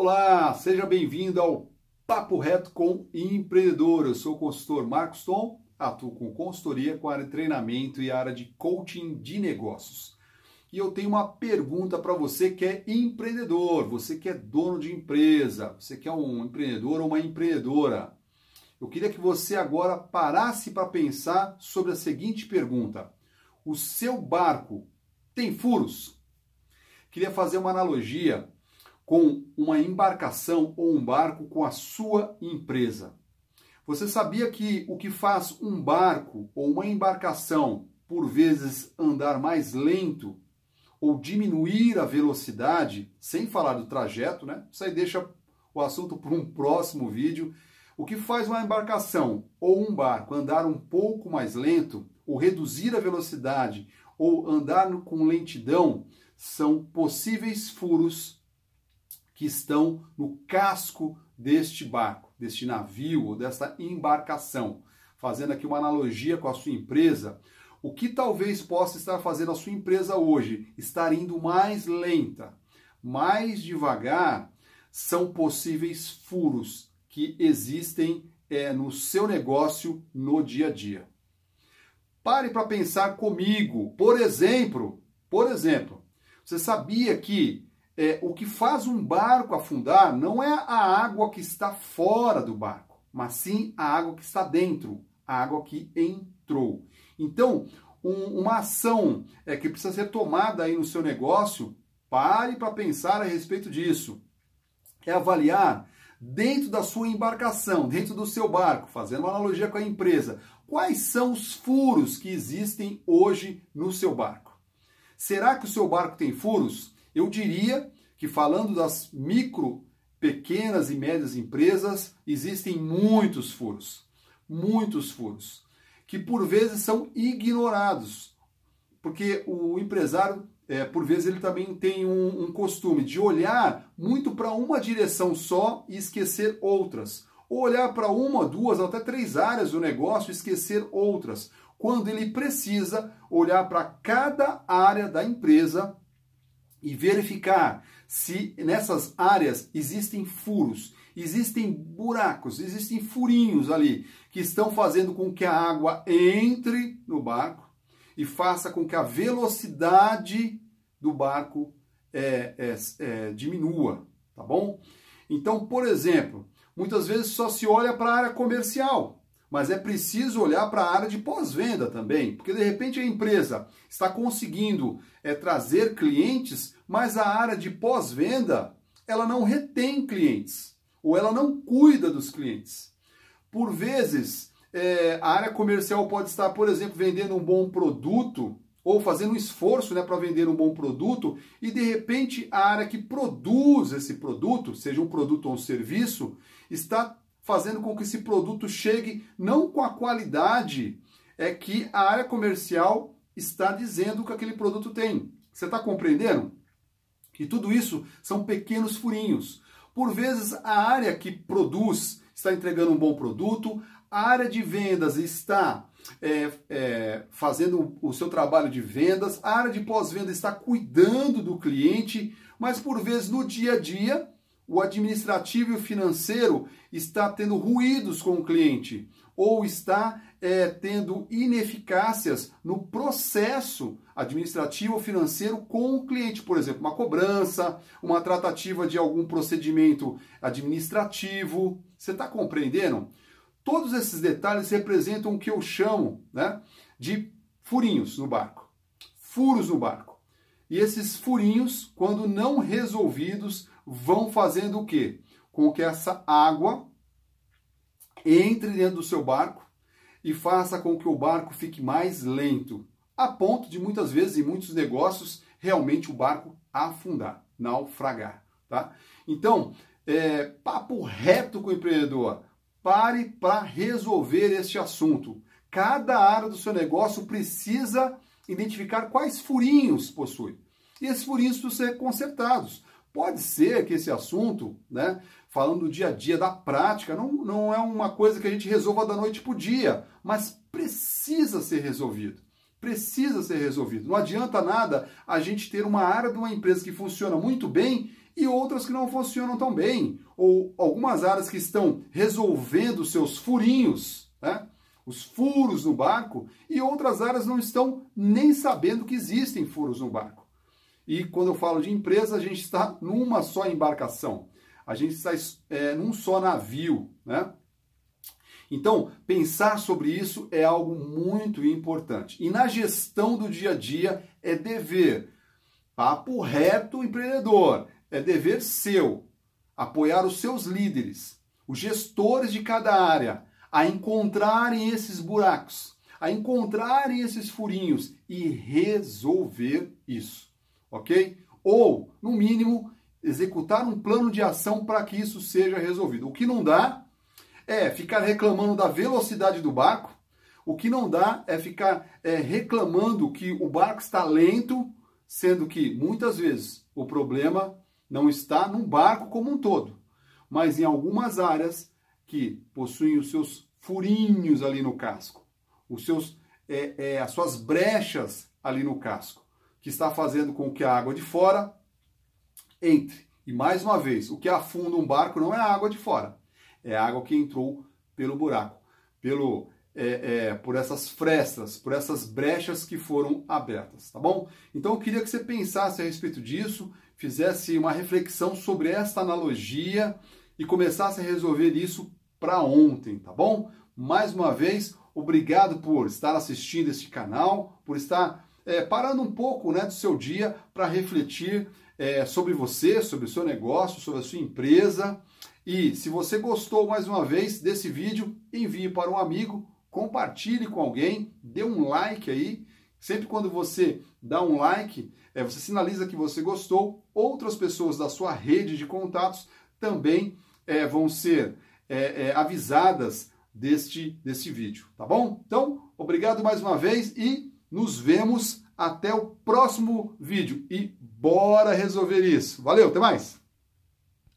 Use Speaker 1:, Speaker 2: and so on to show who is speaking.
Speaker 1: Olá, seja bem-vindo ao Papo Reto com Empreendedor. Eu sou o consultor Marcos Tom, atuo com consultoria com área de treinamento e área de coaching de negócios. E eu tenho uma pergunta para você que é empreendedor, você que é dono de empresa, você que é um empreendedor ou uma empreendedora. Eu queria que você agora parasse para pensar sobre a seguinte pergunta: O seu barco tem furos? Queria fazer uma analogia com uma embarcação ou um barco com a sua empresa. Você sabia que o que faz um barco ou uma embarcação por vezes andar mais lento ou diminuir a velocidade, sem falar do trajeto, né? Isso aí deixa o assunto para um próximo vídeo. O que faz uma embarcação ou um barco andar um pouco mais lento, ou reduzir a velocidade, ou andar com lentidão, são possíveis furos que estão no casco deste barco, deste navio ou desta embarcação. Fazendo aqui uma analogia com a sua empresa, o que talvez possa estar fazendo a sua empresa hoje estar indo mais lenta, mais devagar, são possíveis furos que existem é, no seu negócio no dia a dia. Pare para pensar comigo. Por exemplo, por exemplo, você sabia que é, o que faz um barco afundar não é a água que está fora do barco, mas sim a água que está dentro, a água que entrou. Então, um, uma ação é, que precisa ser tomada aí no seu negócio, pare para pensar a respeito disso. É avaliar dentro da sua embarcação, dentro do seu barco, fazendo uma analogia com a empresa, quais são os furos que existem hoje no seu barco. Será que o seu barco tem furos? Eu diria que falando das micro, pequenas e médias empresas, existem muitos furos, muitos furos, que por vezes são ignorados, porque o empresário, é, por vezes, ele também tem um, um costume de olhar muito para uma direção só e esquecer outras, ou olhar para uma, duas, até três áreas do negócio e esquecer outras, quando ele precisa olhar para cada área da empresa e verificar se nessas áreas existem furos, existem buracos, existem furinhos ali que estão fazendo com que a água entre no barco e faça com que a velocidade do barco é, é, é, diminua, tá bom? Então, por exemplo, muitas vezes só se olha para a área comercial mas é preciso olhar para a área de pós-venda também, porque de repente a empresa está conseguindo é, trazer clientes, mas a área de pós-venda ela não retém clientes ou ela não cuida dos clientes. Por vezes, é, a área comercial pode estar, por exemplo, vendendo um bom produto ou fazendo um esforço né, para vender um bom produto e de repente a área que produz esse produto, seja um produto ou um serviço, está fazendo com que esse produto chegue não com a qualidade é que a área comercial está dizendo que aquele produto tem. Você está compreendendo? E tudo isso são pequenos furinhos. Por vezes a área que produz está entregando um bom produto, a área de vendas está é, é, fazendo o seu trabalho de vendas, a área de pós-venda está cuidando do cliente, mas por vezes no dia a dia o administrativo e o financeiro está tendo ruídos com o cliente ou está é, tendo ineficácias no processo administrativo ou financeiro com o cliente, por exemplo, uma cobrança, uma tratativa de algum procedimento administrativo. Você está compreendendo? Todos esses detalhes representam o que eu chamo né, de furinhos no barco, furos no barco. E esses furinhos, quando não resolvidos, vão fazendo o quê? Com que essa água entre dentro do seu barco e faça com que o barco fique mais lento, a ponto de muitas vezes em muitos negócios realmente o barco afundar, naufragar, tá? Então, é, papo reto com o empreendedor. Pare para resolver este assunto. Cada área do seu negócio precisa identificar quais furinhos possui. E esses furinhos precisam ser consertados. Pode ser que esse assunto, né, falando do dia a dia, da prática, não, não é uma coisa que a gente resolva da noite para o dia, mas precisa ser resolvido. precisa ser resolvido. Não adianta nada a gente ter uma área de uma empresa que funciona muito bem e outras que não funcionam tão bem, ou algumas áreas que estão resolvendo seus furinhos, né? os furos no barco, e outras áreas não estão nem sabendo que existem furos no barco. E quando eu falo de empresa, a gente está numa só embarcação, a gente está é, num só navio, né? Então, pensar sobre isso é algo muito importante. E na gestão do dia a dia é dever, papo reto empreendedor, é dever seu. Apoiar os seus líderes, os gestores de cada área, a encontrarem esses buracos, a encontrarem esses furinhos e resolver isso, ok? Ou, no mínimo, executar um plano de ação para que isso seja resolvido. O que não dá é ficar reclamando da velocidade do barco, o que não dá é ficar é, reclamando que o barco está lento, sendo que muitas vezes o problema não está no barco como um todo, mas em algumas áreas que possuem os seus furinhos ali no casco, os seus, é, é, as suas brechas ali no casco, que está fazendo com que a água de fora entre. E mais uma vez, o que afunda um barco não é a água de fora, é a água que entrou pelo buraco, pelo é, é, por essas frestas, por essas brechas que foram abertas, tá bom? Então eu queria que você pensasse a respeito disso, fizesse uma reflexão sobre esta analogia e começasse a resolver isso para ontem, tá bom? Mais uma vez, obrigado por estar assistindo este canal, por estar é, parando um pouco né, do seu dia para refletir é, sobre você, sobre o seu negócio, sobre a sua empresa. E se você gostou mais uma vez desse vídeo, envie para um amigo, compartilhe com alguém, dê um like aí. Sempre quando você dá um like, é, você sinaliza que você gostou, outras pessoas da sua rede de contatos também é, vão ser é, é, avisadas deste, deste vídeo, tá bom? Então, obrigado mais uma vez e nos vemos até o próximo vídeo. E bora resolver isso. Valeu, até mais!